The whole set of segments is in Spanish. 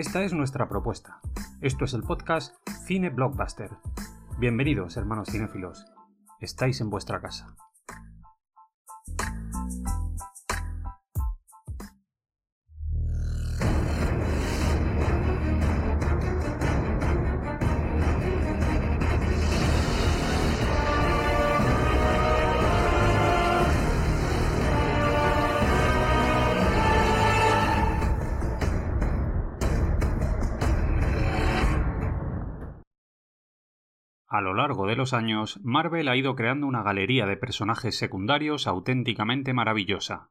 Esta es nuestra propuesta. Esto es el podcast Cine Blockbuster. Bienvenidos, hermanos cinéfilos. Estáis en vuestra casa. A lo largo de los años, Marvel ha ido creando una galería de personajes secundarios auténticamente maravillosa.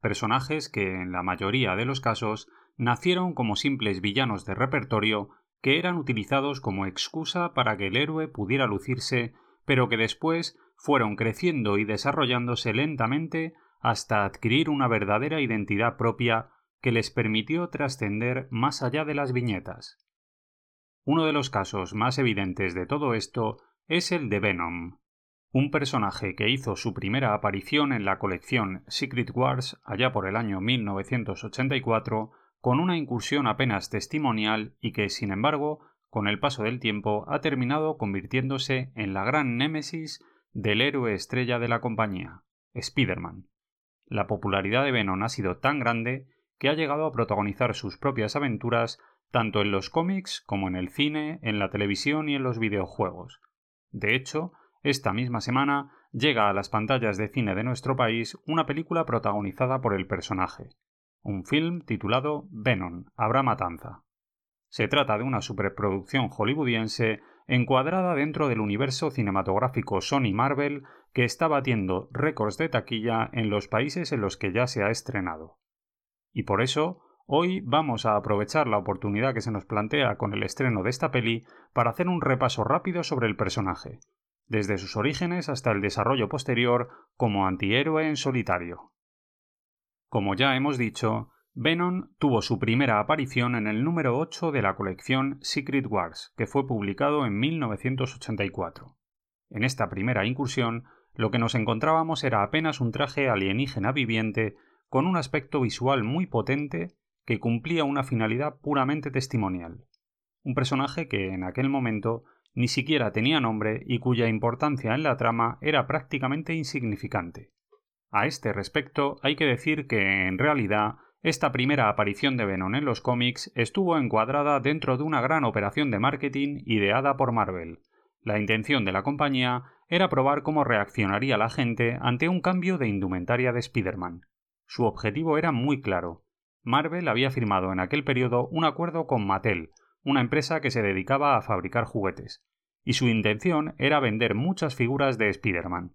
Personajes que, en la mayoría de los casos, nacieron como simples villanos de repertorio que eran utilizados como excusa para que el héroe pudiera lucirse, pero que después fueron creciendo y desarrollándose lentamente hasta adquirir una verdadera identidad propia que les permitió trascender más allá de las viñetas. Uno de los casos más evidentes de todo esto es el de Venom, un personaje que hizo su primera aparición en la colección Secret Wars allá por el año 1984 con una incursión apenas testimonial y que, sin embargo, con el paso del tiempo ha terminado convirtiéndose en la gran némesis del héroe estrella de la compañía, Spider-Man. La popularidad de Venom ha sido tan grande que ha llegado a protagonizar sus propias aventuras tanto en los cómics como en el cine, en la televisión y en los videojuegos. De hecho, esta misma semana llega a las pantallas de cine de nuestro país una película protagonizada por el personaje, un film titulado Venom, Habrá Matanza. Se trata de una superproducción hollywoodiense encuadrada dentro del universo cinematográfico Sony Marvel que está batiendo récords de taquilla en los países en los que ya se ha estrenado. Y por eso, Hoy vamos a aprovechar la oportunidad que se nos plantea con el estreno de esta peli para hacer un repaso rápido sobre el personaje, desde sus orígenes hasta el desarrollo posterior como antihéroe en solitario. Como ya hemos dicho, Venom tuvo su primera aparición en el número 8 de la colección Secret Wars, que fue publicado en 1984. En esta primera incursión, lo que nos encontrábamos era apenas un traje alienígena viviente con un aspecto visual muy potente que cumplía una finalidad puramente testimonial. Un personaje que en aquel momento ni siquiera tenía nombre y cuya importancia en la trama era prácticamente insignificante. A este respecto hay que decir que, en realidad, esta primera aparición de Venom en los cómics estuvo encuadrada dentro de una gran operación de marketing ideada por Marvel. La intención de la compañía era probar cómo reaccionaría la gente ante un cambio de indumentaria de Spider-Man. Su objetivo era muy claro, Marvel había firmado en aquel periodo un acuerdo con Mattel, una empresa que se dedicaba a fabricar juguetes, y su intención era vender muchas figuras de Spider-Man.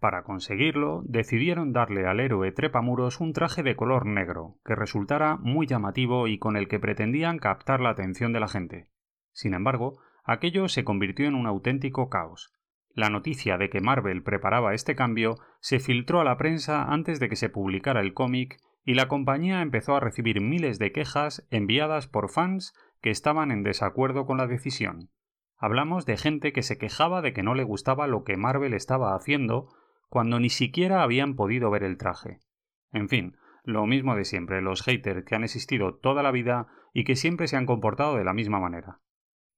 Para conseguirlo, decidieron darle al héroe trepamuros un traje de color negro, que resultara muy llamativo y con el que pretendían captar la atención de la gente. Sin embargo, aquello se convirtió en un auténtico caos. La noticia de que Marvel preparaba este cambio se filtró a la prensa antes de que se publicara el cómic y la compañía empezó a recibir miles de quejas enviadas por fans que estaban en desacuerdo con la decisión. Hablamos de gente que se quejaba de que no le gustaba lo que Marvel estaba haciendo cuando ni siquiera habían podido ver el traje. En fin, lo mismo de siempre, los haters que han existido toda la vida y que siempre se han comportado de la misma manera.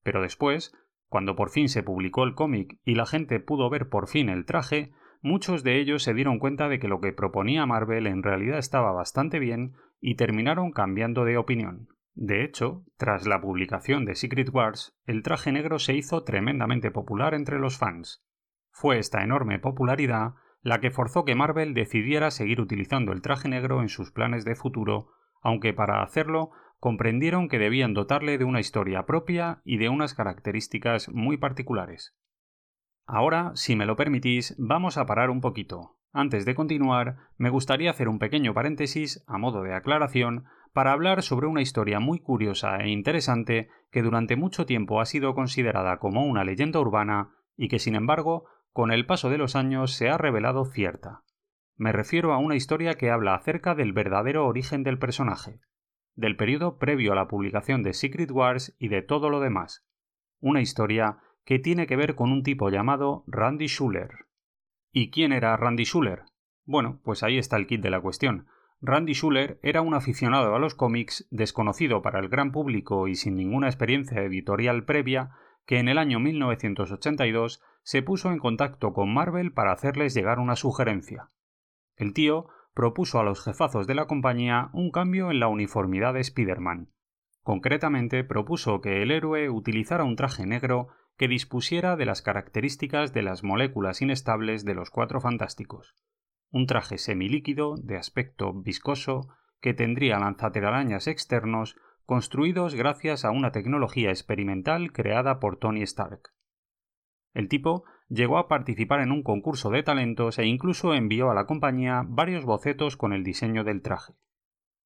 Pero después, cuando por fin se publicó el cómic y la gente pudo ver por fin el traje, muchos de ellos se dieron cuenta de que lo que proponía Marvel en realidad estaba bastante bien y terminaron cambiando de opinión. De hecho, tras la publicación de Secret Wars, el traje negro se hizo tremendamente popular entre los fans. Fue esta enorme popularidad la que forzó que Marvel decidiera seguir utilizando el traje negro en sus planes de futuro, aunque para hacerlo comprendieron que debían dotarle de una historia propia y de unas características muy particulares. Ahora, si me lo permitís, vamos a parar un poquito. Antes de continuar, me gustaría hacer un pequeño paréntesis, a modo de aclaración, para hablar sobre una historia muy curiosa e interesante que durante mucho tiempo ha sido considerada como una leyenda urbana y que sin embargo con el paso de los años se ha revelado cierta. Me refiero a una historia que habla acerca del verdadero origen del personaje, del periodo previo a la publicación de Secret Wars y de todo lo demás. Una historia que tiene que ver con un tipo llamado Randy Schuller. ¿Y quién era Randy Schuller? Bueno, pues ahí está el kit de la cuestión. Randy Schuller era un aficionado a los cómics, desconocido para el gran público y sin ninguna experiencia editorial previa, que en el año 1982 se puso en contacto con Marvel para hacerles llegar una sugerencia. El tío propuso a los jefazos de la compañía un cambio en la uniformidad de Spider-Man. Concretamente propuso que el héroe utilizara un traje negro que dispusiera de las características de las moléculas inestables de los cuatro fantásticos un traje semilíquido de aspecto viscoso que tendría lanzaterarañas externos construidos gracias a una tecnología experimental creada por Tony Stark. El tipo llegó a participar en un concurso de talentos e incluso envió a la compañía varios bocetos con el diseño del traje.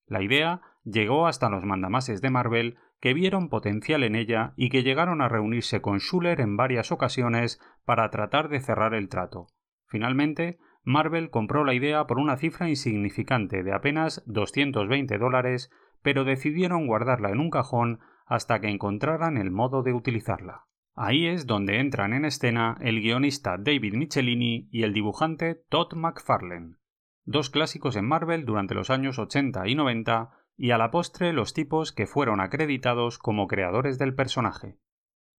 La idea llegó hasta los mandamases de Marvel que vieron potencial en ella y que llegaron a reunirse con Schuller en varias ocasiones para tratar de cerrar el trato. Finalmente, Marvel compró la idea por una cifra insignificante de apenas 220 dólares, pero decidieron guardarla en un cajón hasta que encontraran el modo de utilizarla. Ahí es donde entran en escena el guionista David Michelini y el dibujante Todd McFarlane, dos clásicos en Marvel durante los años 80 y 90 y a la postre los tipos que fueron acreditados como creadores del personaje.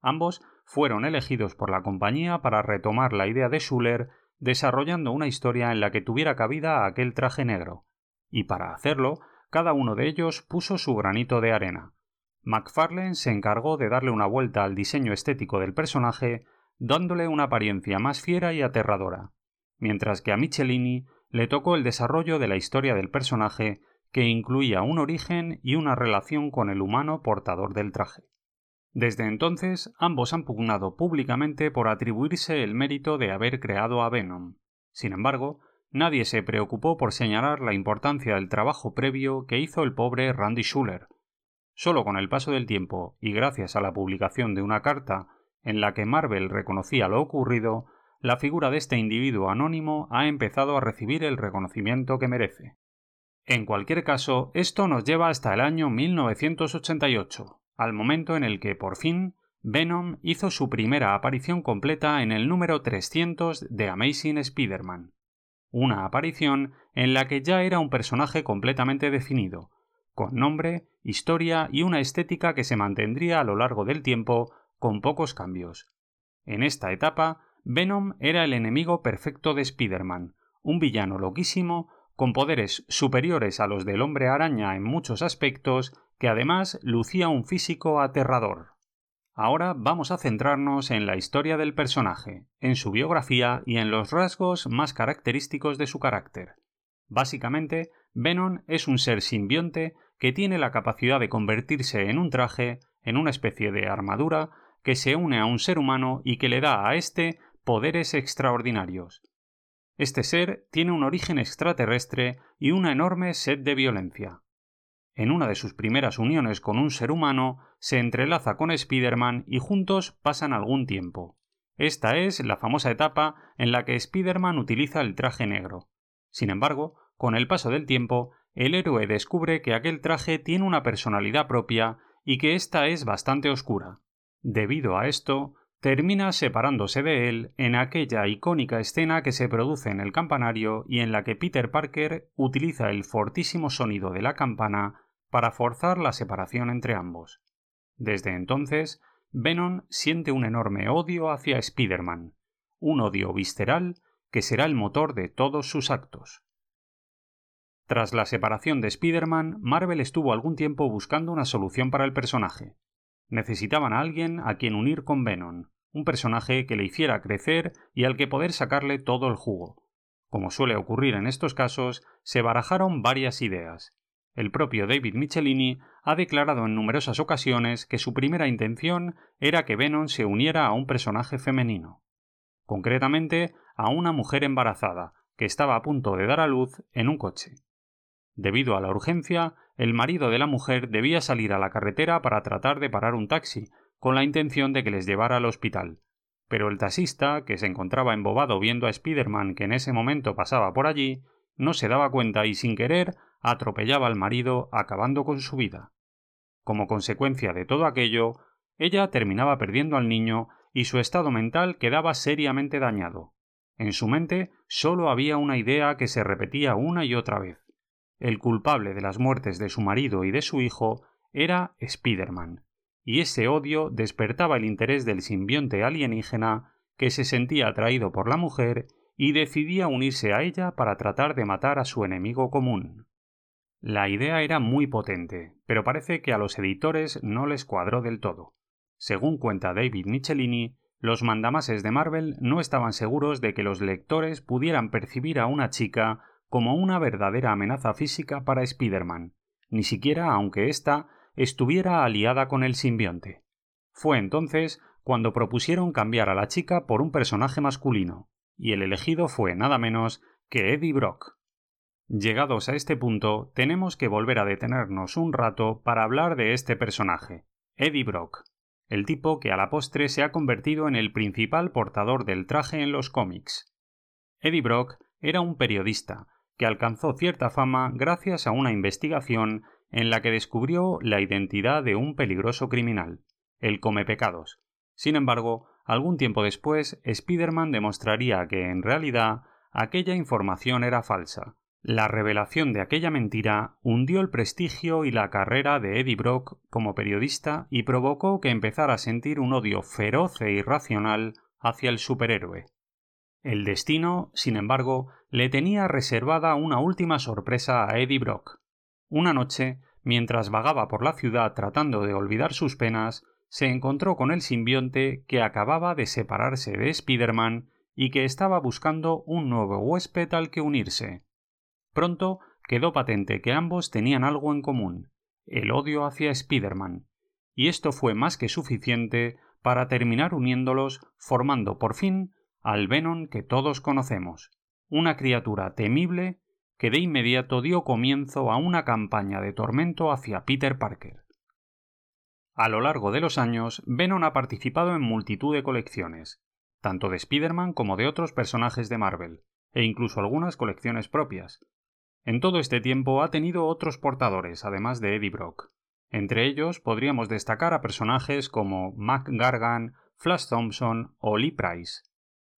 Ambos fueron elegidos por la compañía para retomar la idea de Schuller desarrollando una historia en la que tuviera cabida aquel traje negro, y para hacerlo, cada uno de ellos puso su granito de arena. McFarlane se encargó de darle una vuelta al diseño estético del personaje, dándole una apariencia más fiera y aterradora, mientras que a Michelini le tocó el desarrollo de la historia del personaje, que incluía un origen y una relación con el humano portador del traje. Desde entonces, ambos han pugnado públicamente por atribuirse el mérito de haber creado a Venom. Sin embargo, nadie se preocupó por señalar la importancia del trabajo previo que hizo el pobre Randy Schuller. Solo con el paso del tiempo y gracias a la publicación de una carta en la que Marvel reconocía lo ocurrido, la figura de este individuo anónimo ha empezado a recibir el reconocimiento que merece. En cualquier caso, esto nos lleva hasta el año 1988, al momento en el que, por fin, Venom hizo su primera aparición completa en el número 300 de Amazing Spider-Man. Una aparición en la que ya era un personaje completamente definido, con nombre, historia y una estética que se mantendría a lo largo del tiempo con pocos cambios. En esta etapa, Venom era el enemigo perfecto de Spider-Man, un villano loquísimo, con poderes superiores a los del hombre araña en muchos aspectos que además lucía un físico aterrador. Ahora vamos a centrarnos en la historia del personaje, en su biografía y en los rasgos más característicos de su carácter. Básicamente, Venom es un ser simbionte que tiene la capacidad de convertirse en un traje, en una especie de armadura, que se une a un ser humano y que le da a éste poderes extraordinarios. Este ser tiene un origen extraterrestre y una enorme sed de violencia en una de sus primeras uniones con un ser humano, se entrelaza con Spider-Man y juntos pasan algún tiempo. Esta es la famosa etapa en la que Spider-Man utiliza el traje negro. Sin embargo, con el paso del tiempo, el héroe descubre que aquel traje tiene una personalidad propia y que ésta es bastante oscura. Debido a esto, termina separándose de él en aquella icónica escena que se produce en el campanario y en la que Peter Parker utiliza el fortísimo sonido de la campana para forzar la separación entre ambos. Desde entonces, Venom siente un enorme odio hacia Spider-Man, un odio visceral que será el motor de todos sus actos. Tras la separación de Spider-Man, Marvel estuvo algún tiempo buscando una solución para el personaje. Necesitaban a alguien a quien unir con Venom, un personaje que le hiciera crecer y al que poder sacarle todo el jugo. Como suele ocurrir en estos casos, se barajaron varias ideas. El propio David Michelini ha declarado en numerosas ocasiones que su primera intención era que Venom se uniera a un personaje femenino. Concretamente, a una mujer embarazada, que estaba a punto de dar a luz en un coche. Debido a la urgencia, el marido de la mujer debía salir a la carretera para tratar de parar un taxi, con la intención de que les llevara al hospital. Pero el taxista, que se encontraba embobado viendo a Spiderman que en ese momento pasaba por allí, no se daba cuenta y sin querer atropellaba al marido, acabando con su vida. Como consecuencia de todo aquello, ella terminaba perdiendo al niño y su estado mental quedaba seriamente dañado. En su mente solo había una idea que se repetía una y otra vez. El culpable de las muertes de su marido y de su hijo era Spiderman, y ese odio despertaba el interés del simbionte alienígena que se sentía atraído por la mujer y decidía unirse a ella para tratar de matar a su enemigo común. La idea era muy potente, pero parece que a los editores no les cuadró del todo. Según cuenta David Michelini, los mandamases de Marvel no estaban seguros de que los lectores pudieran percibir a una chica como una verdadera amenaza física para Spider-Man, ni siquiera aunque ésta estuviera aliada con el simbionte. Fue entonces cuando propusieron cambiar a la chica por un personaje masculino, y el elegido fue nada menos que Eddie Brock. Llegados a este punto, tenemos que volver a detenernos un rato para hablar de este personaje, Eddie Brock, el tipo que a la postre se ha convertido en el principal portador del traje en los cómics. Eddie Brock era un periodista, que alcanzó cierta fama gracias a una investigación en la que descubrió la identidad de un peligroso criminal, el Come Pecados. Sin embargo, algún tiempo después, Spiderman demostraría que, en realidad, aquella información era falsa. La revelación de aquella mentira hundió el prestigio y la carrera de Eddie Brock como periodista y provocó que empezara a sentir un odio feroz e irracional hacia el superhéroe. El destino, sin embargo, le tenía reservada una última sorpresa a Eddie Brock. Una noche, mientras vagaba por la ciudad tratando de olvidar sus penas, se encontró con el simbionte que acababa de separarse de Spiderman y que estaba buscando un nuevo huésped al que unirse. Pronto quedó patente que ambos tenían algo en común, el odio hacia Spiderman, y esto fue más que suficiente para terminar uniéndolos, formando por fin al Venom que todos conocemos, una criatura temible que de inmediato dio comienzo a una campaña de tormento hacia Peter Parker. A lo largo de los años, Venom ha participado en multitud de colecciones, tanto de Spider-Man como de otros personajes de Marvel, e incluso algunas colecciones propias. En todo este tiempo ha tenido otros portadores, además de Eddie Brock. Entre ellos podríamos destacar a personajes como Mac Gargan, Flash Thompson o Lee Price.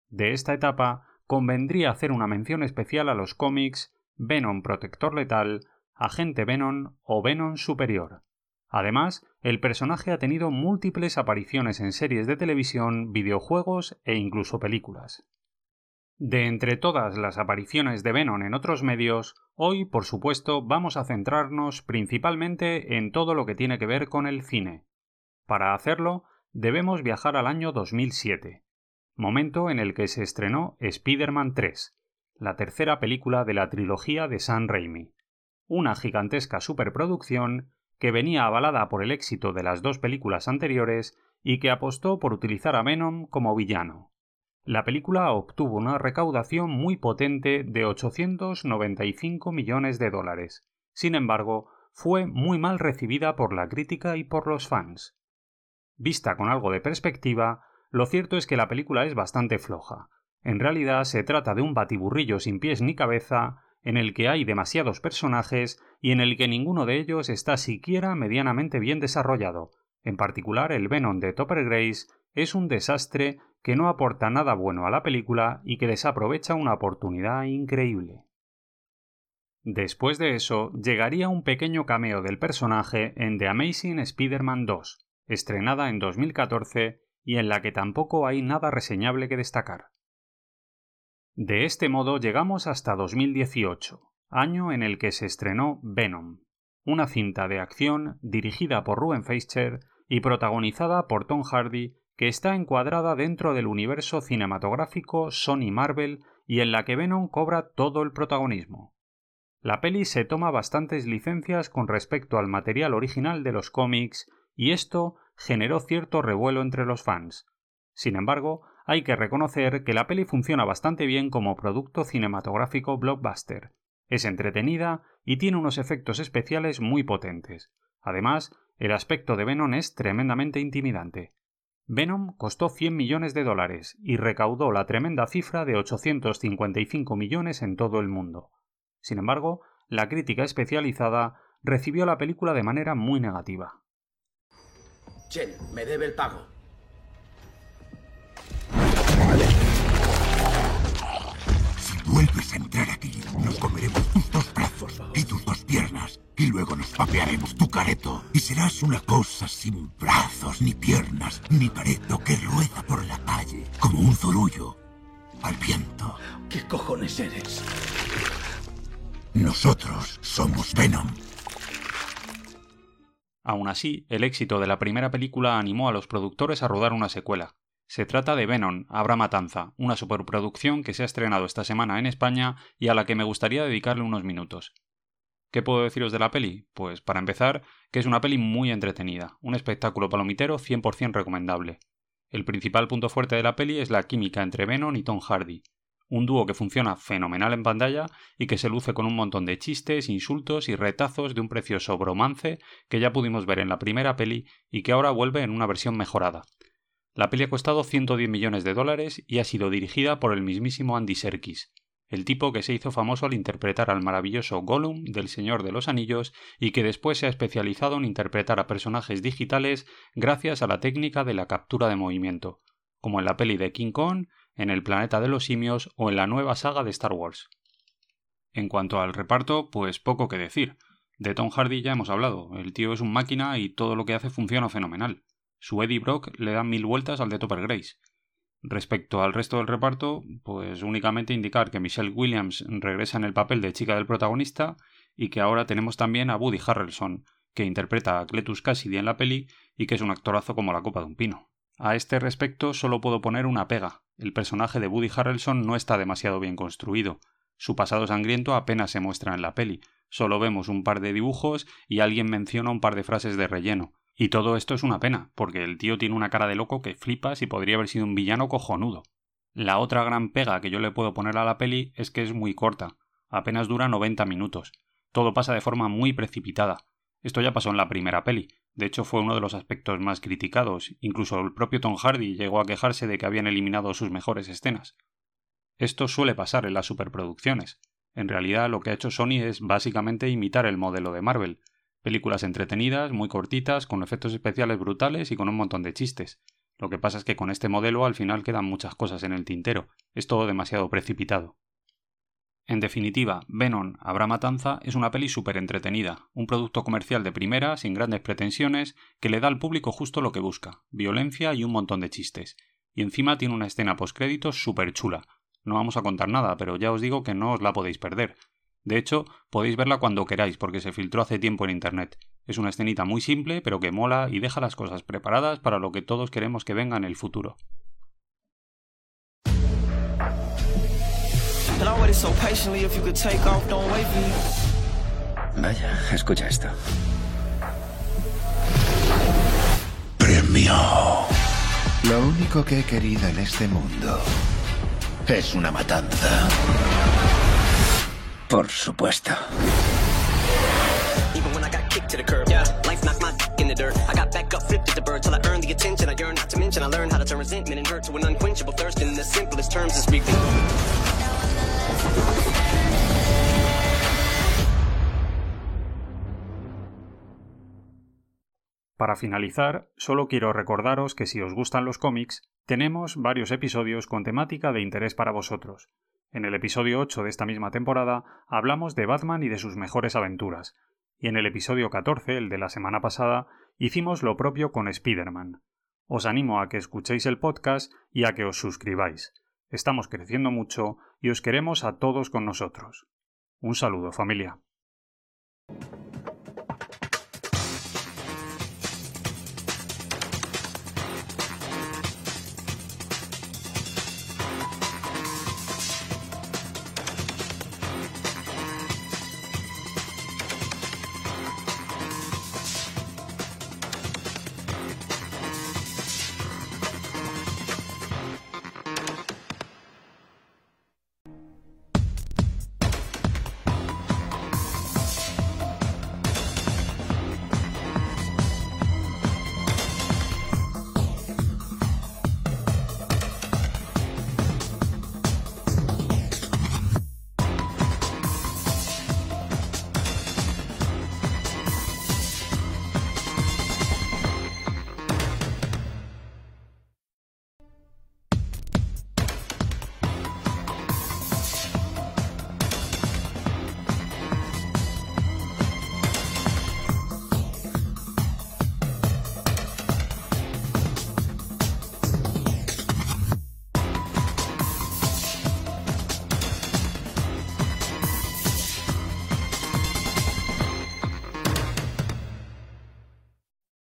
De esta etapa convendría hacer una mención especial a los cómics Venom Protector Letal, Agente Venom o Venom Superior. Además, el personaje ha tenido múltiples apariciones en series de televisión, videojuegos e incluso películas. De entre todas las apariciones de Venom en otros medios, hoy, por supuesto, vamos a centrarnos principalmente en todo lo que tiene que ver con el cine. Para hacerlo, debemos viajar al año 2007, momento en el que se estrenó Spider-Man 3, la tercera película de la trilogía de Sam Raimi. Una gigantesca superproducción que venía avalada por el éxito de las dos películas anteriores y que apostó por utilizar a Venom como villano. La película obtuvo una recaudación muy potente de 895 millones de dólares. Sin embargo, fue muy mal recibida por la crítica y por los fans. Vista con algo de perspectiva, lo cierto es que la película es bastante floja. En realidad se trata de un batiburrillo sin pies ni cabeza, en el que hay demasiados personajes y en el que ninguno de ellos está siquiera medianamente bien desarrollado. En particular, el Venom de Topper Grace es un desastre que no aporta nada bueno a la película y que desaprovecha una oportunidad increíble. Después de eso, llegaría un pequeño cameo del personaje en The Amazing Spider-Man 2, estrenada en 2014 y en la que tampoco hay nada reseñable que destacar. De este modo llegamos hasta 2018, año en el que se estrenó Venom, una cinta de acción dirigida por Ruben Fleischer y protagonizada por Tom Hardy que está encuadrada dentro del universo cinematográfico Sony Marvel y en la que Venom cobra todo el protagonismo. La peli se toma bastantes licencias con respecto al material original de los cómics y esto generó cierto revuelo entre los fans. Sin embargo, hay que reconocer que la peli funciona bastante bien como producto cinematográfico blockbuster. Es entretenida y tiene unos efectos especiales muy potentes. Además, el aspecto de Venom es tremendamente intimidante. Venom costó 100 millones de dólares y recaudó la tremenda cifra de 855 millones en todo el mundo. Sin embargo, la crítica especializada recibió la película de manera muy negativa. Chen, me debe el pago. Si vuelves a entrar aquí, nos comeremos tus dos brazos y tus dos piernas. Y luego nos papearemos tu careto. Y serás una cosa sin brazos, ni piernas, ni careto que rueda por la calle, como un zorullo, al viento. ¿Qué cojones eres? Nosotros somos Venom. Aún así, el éxito de la primera película animó a los productores a rodar una secuela. Se trata de Venom, Habrá Matanza, una superproducción que se ha estrenado esta semana en España y a la que me gustaría dedicarle unos minutos. ¿Qué puedo deciros de la peli? Pues para empezar, que es una peli muy entretenida, un espectáculo palomitero 100% recomendable. El principal punto fuerte de la peli es la química entre Venom y Tom Hardy, un dúo que funciona fenomenal en pantalla y que se luce con un montón de chistes, insultos y retazos de un precioso bromance que ya pudimos ver en la primera peli y que ahora vuelve en una versión mejorada. La peli ha costado 110 millones de dólares y ha sido dirigida por el mismísimo Andy Serkis, el tipo que se hizo famoso al interpretar al maravilloso Gollum del Señor de los Anillos y que después se ha especializado en interpretar a personajes digitales gracias a la técnica de la captura de movimiento, como en la peli de King Kong, en El planeta de los simios o en la nueva saga de Star Wars. En cuanto al reparto, pues poco que decir. De Tom Hardy ya hemos hablado, el tío es un máquina y todo lo que hace funciona fenomenal. Su Eddie Brock le da mil vueltas al de Topper Grace. Respecto al resto del reparto, pues únicamente indicar que Michelle Williams regresa en el papel de chica del protagonista y que ahora tenemos también a Woody Harrelson, que interpreta a Cletus Cassidy en la peli y que es un actorazo como la copa de un pino. A este respecto solo puedo poner una pega. El personaje de Woody Harrelson no está demasiado bien construido. Su pasado sangriento apenas se muestra en la peli. Solo vemos un par de dibujos y alguien menciona un par de frases de relleno. Y todo esto es una pena, porque el tío tiene una cara de loco que flipas y podría haber sido un villano cojonudo. La otra gran pega que yo le puedo poner a la peli es que es muy corta, apenas dura 90 minutos. Todo pasa de forma muy precipitada. Esto ya pasó en la primera peli. De hecho, fue uno de los aspectos más criticados. Incluso el propio Tom Hardy llegó a quejarse de que habían eliminado sus mejores escenas. Esto suele pasar en las superproducciones. En realidad, lo que ha hecho Sony es básicamente imitar el modelo de Marvel, Películas entretenidas, muy cortitas, con efectos especiales brutales y con un montón de chistes. Lo que pasa es que con este modelo al final quedan muchas cosas en el tintero. Es todo demasiado precipitado. En definitiva, Venom, Habrá Matanza es una peli súper entretenida, un producto comercial de primera, sin grandes pretensiones, que le da al público justo lo que busca, violencia y un montón de chistes. Y encima tiene una escena postcréditos súper chula. No vamos a contar nada, pero ya os digo que no os la podéis perder. De hecho, podéis verla cuando queráis porque se filtró hace tiempo en Internet. Es una escenita muy simple, pero que mola y deja las cosas preparadas para lo que todos queremos que venga en el futuro. And I waited so patiently if you could take off, don't wait for me. Vaya, escucha esto. Premio. Lo único que he querido en este mundo es una matanza. Por supuesto. to the curb. Yeah, life knocked my dick in the dirt. I got back up, flipped at the bird till I earned the attention I yearned. Not to mention, I learned how to turn resentment and hurt to an unquenchable thirst. In the simplest terms, is speaking. Para finalizar, solo quiero recordaros que si os gustan los cómics, tenemos varios episodios con temática de interés para vosotros. En el episodio 8 de esta misma temporada hablamos de Batman y de sus mejores aventuras, y en el episodio 14, el de la semana pasada, hicimos lo propio con Spider-Man. Os animo a que escuchéis el podcast y a que os suscribáis. Estamos creciendo mucho y os queremos a todos con nosotros. Un saludo, familia.